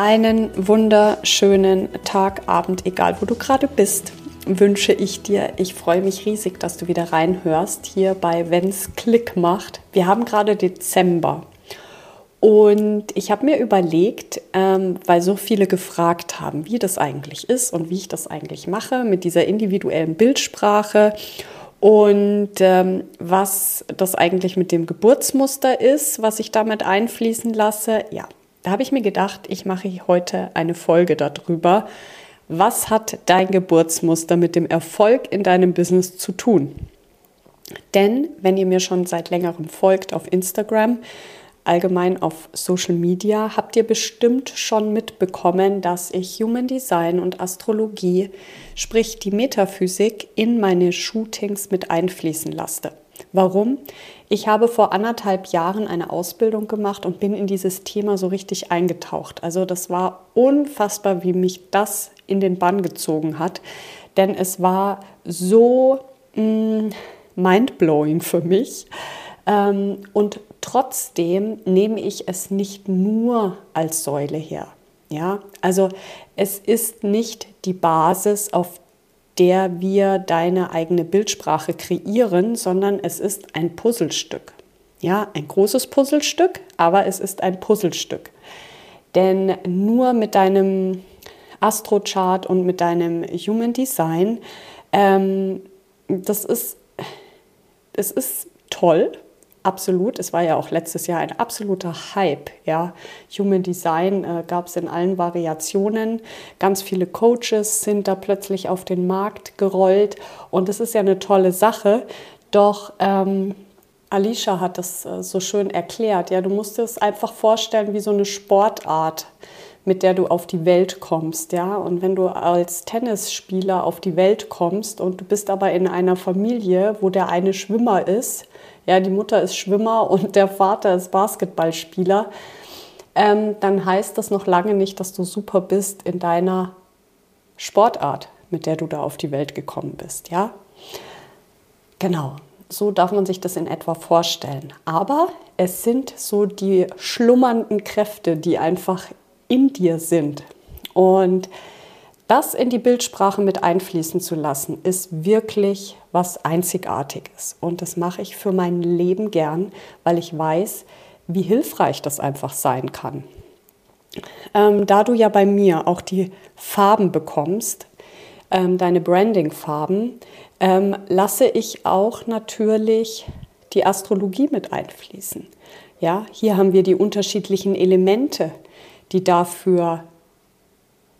Einen wunderschönen Tag, Abend, egal wo du gerade bist, wünsche ich dir. Ich freue mich riesig, dass du wieder reinhörst hier bei Wenn's Klick macht. Wir haben gerade Dezember und ich habe mir überlegt, ähm, weil so viele gefragt haben, wie das eigentlich ist und wie ich das eigentlich mache mit dieser individuellen Bildsprache und ähm, was das eigentlich mit dem Geburtsmuster ist, was ich damit einfließen lasse. Ja, da habe ich mir gedacht, ich mache heute eine Folge darüber. Was hat dein Geburtsmuster mit dem Erfolg in deinem Business zu tun? Denn wenn ihr mir schon seit längerem folgt auf Instagram, allgemein auf Social Media, habt ihr bestimmt schon mitbekommen, dass ich Human Design und Astrologie, sprich die Metaphysik, in meine Shootings mit einfließen lasse. Warum? Ich habe vor anderthalb Jahren eine Ausbildung gemacht und bin in dieses Thema so richtig eingetaucht. Also das war unfassbar, wie mich das in den Bann gezogen hat, denn es war so mh, mm, mindblowing für mich. Ähm, und trotzdem nehme ich es nicht nur als Säule her. Ja, also es ist nicht die Basis, auf der wir deine eigene Bildsprache kreieren, sondern es ist ein Puzzlestück. Ja, ein großes Puzzlestück, aber es ist ein Puzzlestück. Denn nur mit deinem Astrochart und mit deinem Human Design, ähm, das ist, es ist toll, absolut. Es war ja auch letztes Jahr ein absoluter Hype. Ja. Human Design äh, gab es in allen Variationen. Ganz viele Coaches sind da plötzlich auf den Markt gerollt und das ist ja eine tolle Sache. Doch ähm, Alicia hat das äh, so schön erklärt. Ja, du musst es einfach vorstellen wie so eine Sportart mit der du auf die Welt kommst, ja. Und wenn du als Tennisspieler auf die Welt kommst und du bist aber in einer Familie, wo der eine Schwimmer ist, ja, die Mutter ist Schwimmer und der Vater ist Basketballspieler, ähm, dann heißt das noch lange nicht, dass du super bist in deiner Sportart, mit der du da auf die Welt gekommen bist, ja. Genau, so darf man sich das in etwa vorstellen. Aber es sind so die schlummernden Kräfte, die einfach in dir sind. Und das in die Bildsprache mit einfließen zu lassen, ist wirklich was Einzigartiges. Und das mache ich für mein Leben gern, weil ich weiß, wie hilfreich das einfach sein kann. Ähm, da du ja bei mir auch die Farben bekommst, ähm, deine Branding-Farben, ähm, lasse ich auch natürlich die Astrologie mit einfließen. Ja, hier haben wir die unterschiedlichen Elemente, die dafür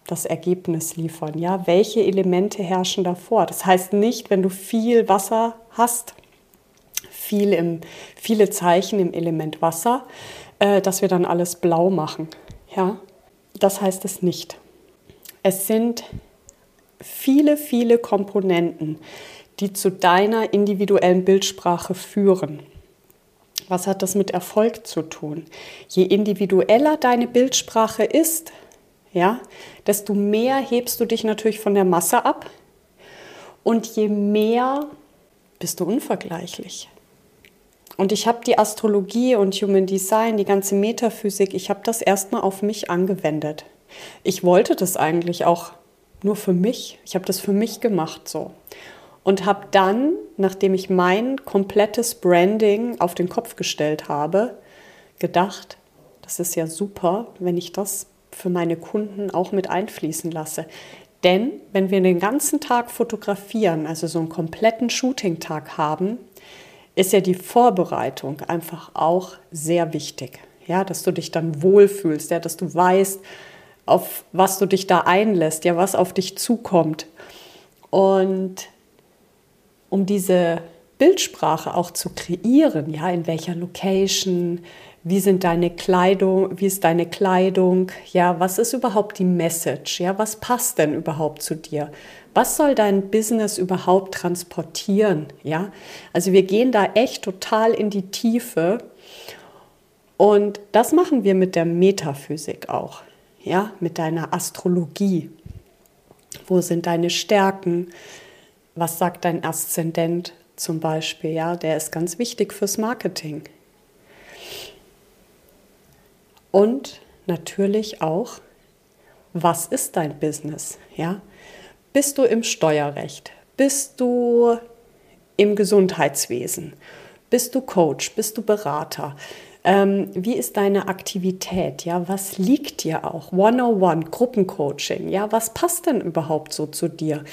das Ergebnis liefern. Ja, welche Elemente herrschen davor? Das heißt nicht, wenn du viel Wasser hast, viel im, viele Zeichen im Element Wasser, äh, dass wir dann alles blau machen. Ja, das heißt es nicht. Es sind viele, viele Komponenten, die zu deiner individuellen Bildsprache führen. Was hat das mit Erfolg zu tun? Je individueller deine Bildsprache ist, ja, desto mehr hebst du dich natürlich von der Masse ab und je mehr bist du unvergleichlich. Und ich habe die Astrologie und Human Design, die ganze Metaphysik, ich habe das erstmal auf mich angewendet. Ich wollte das eigentlich auch nur für mich. Ich habe das für mich gemacht so. Und habe dann, nachdem ich mein komplettes Branding auf den Kopf gestellt habe, gedacht, das ist ja super, wenn ich das für meine Kunden auch mit einfließen lasse. Denn wenn wir den ganzen Tag fotografieren, also so einen kompletten Shooting-Tag haben, ist ja die Vorbereitung einfach auch sehr wichtig. Ja, dass du dich dann wohlfühlst, ja, dass du weißt, auf was du dich da einlässt, ja, was auf dich zukommt. Und um diese Bildsprache auch zu kreieren, ja, in welcher Location, wie sind deine Kleidung, wie ist deine Kleidung, ja, was ist überhaupt die Message, ja, was passt denn überhaupt zu dir? Was soll dein Business überhaupt transportieren, ja? Also wir gehen da echt total in die Tiefe und das machen wir mit der Metaphysik auch, ja, mit deiner Astrologie. Wo sind deine Stärken? Was sagt dein Aszendent zum Beispiel? Ja, der ist ganz wichtig fürs Marketing. Und natürlich auch, was ist dein Business? Ja? Bist du im Steuerrecht? Bist du im Gesundheitswesen? Bist du Coach? Bist du Berater? Ähm, wie ist deine Aktivität? Ja, was liegt dir auch? 101, Gruppencoaching. Ja, was passt denn überhaupt so zu dir?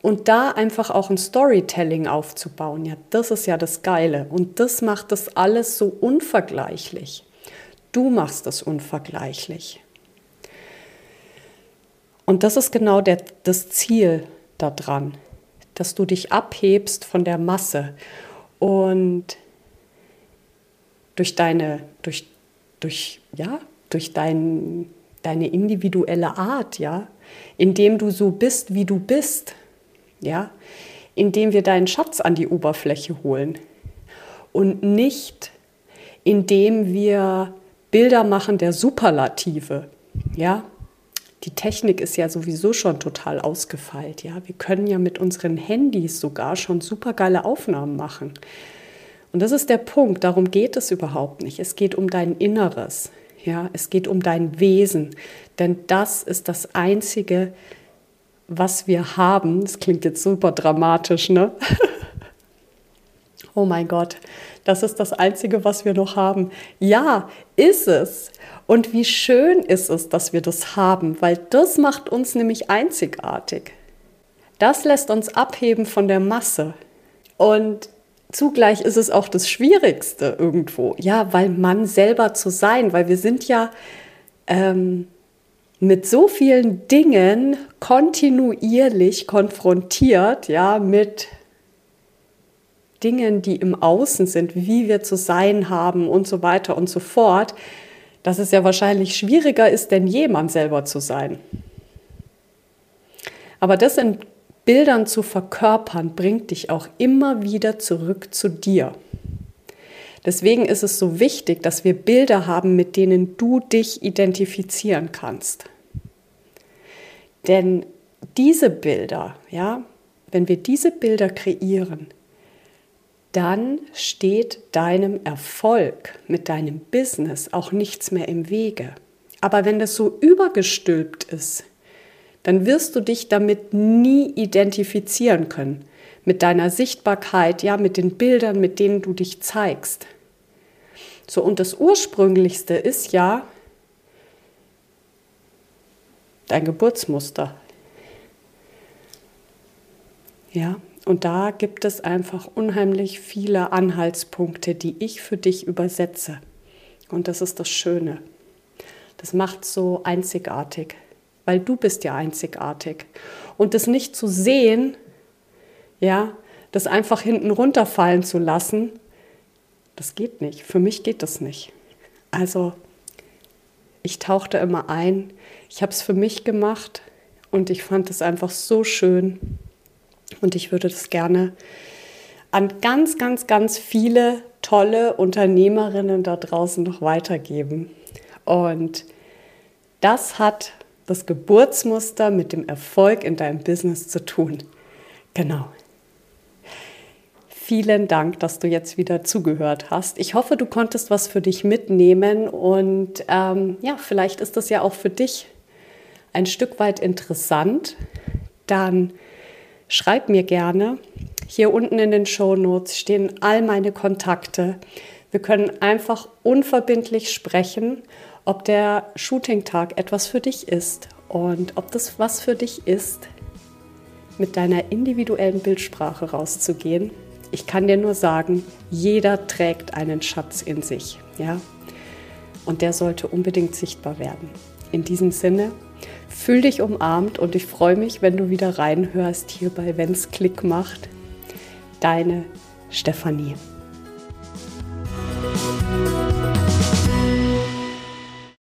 Und da einfach auch ein Storytelling aufzubauen, ja, das ist ja das Geile. Und das macht das alles so unvergleichlich. Du machst es unvergleichlich. Und das ist genau der, das Ziel daran, dass du dich abhebst von der Masse und durch deine, durch, durch, ja, durch dein, deine individuelle Art, ja, indem du so bist, wie du bist, ja, indem wir deinen Schatz an die Oberfläche holen und nicht indem wir Bilder machen der Superlative. Ja, die Technik ist ja sowieso schon total ausgefeilt. Ja, wir können ja mit unseren Handys sogar schon supergeile Aufnahmen machen. Und das ist der Punkt. Darum geht es überhaupt nicht. Es geht um dein Inneres. Ja, es geht um dein Wesen. Denn das ist das einzige, was wir haben. Das klingt jetzt super dramatisch, ne? oh mein Gott, das ist das Einzige, was wir noch haben. Ja, ist es. Und wie schön ist es, dass wir das haben, weil das macht uns nämlich einzigartig. Das lässt uns abheben von der Masse. Und zugleich ist es auch das Schwierigste irgendwo. Ja, weil man selber zu sein, weil wir sind ja ähm, mit so vielen Dingen kontinuierlich konfrontiert, ja, mit Dingen, die im Außen sind, wie wir zu sein haben und so weiter und so fort, dass es ja wahrscheinlich schwieriger ist denn je, man selber zu sein. Aber das in Bildern zu verkörpern, bringt dich auch immer wieder zurück zu dir. Deswegen ist es so wichtig, dass wir Bilder haben, mit denen du dich identifizieren kannst. Denn diese Bilder, ja, wenn wir diese Bilder kreieren, dann steht deinem Erfolg mit deinem Business auch nichts mehr im Wege. Aber wenn das so übergestülpt ist, dann wirst du dich damit nie identifizieren können. Mit deiner Sichtbarkeit, ja, mit den Bildern, mit denen du dich zeigst. So, und das Ursprünglichste ist ja dein Geburtsmuster. Ja, und da gibt es einfach unheimlich viele Anhaltspunkte, die ich für dich übersetze. Und das ist das Schöne. Das macht so einzigartig, weil du bist ja einzigartig. Und das nicht zu sehen, ja, das einfach hinten runterfallen zu lassen, das geht nicht. Für mich geht das nicht. Also ich tauchte immer ein. Ich habe es für mich gemacht und ich fand es einfach so schön. Und ich würde das gerne an ganz, ganz, ganz viele tolle Unternehmerinnen da draußen noch weitergeben. Und das hat das Geburtsmuster mit dem Erfolg in deinem Business zu tun. Genau. Vielen Dank, dass du jetzt wieder zugehört hast. Ich hoffe, du konntest was für dich mitnehmen und ähm, ja, vielleicht ist das ja auch für dich ein Stück weit interessant. Dann schreib mir gerne. Hier unten in den Show Notes stehen all meine Kontakte. Wir können einfach unverbindlich sprechen, ob der Shooting-Tag etwas für dich ist und ob das was für dich ist, mit deiner individuellen Bildsprache rauszugehen. Ich kann dir nur sagen, jeder trägt einen Schatz in sich, ja? Und der sollte unbedingt sichtbar werden. In diesem Sinne, Fühl dich umarmt und ich freue mich, wenn du wieder reinhörst hier bei Wenn's Klick macht. Deine Stefanie.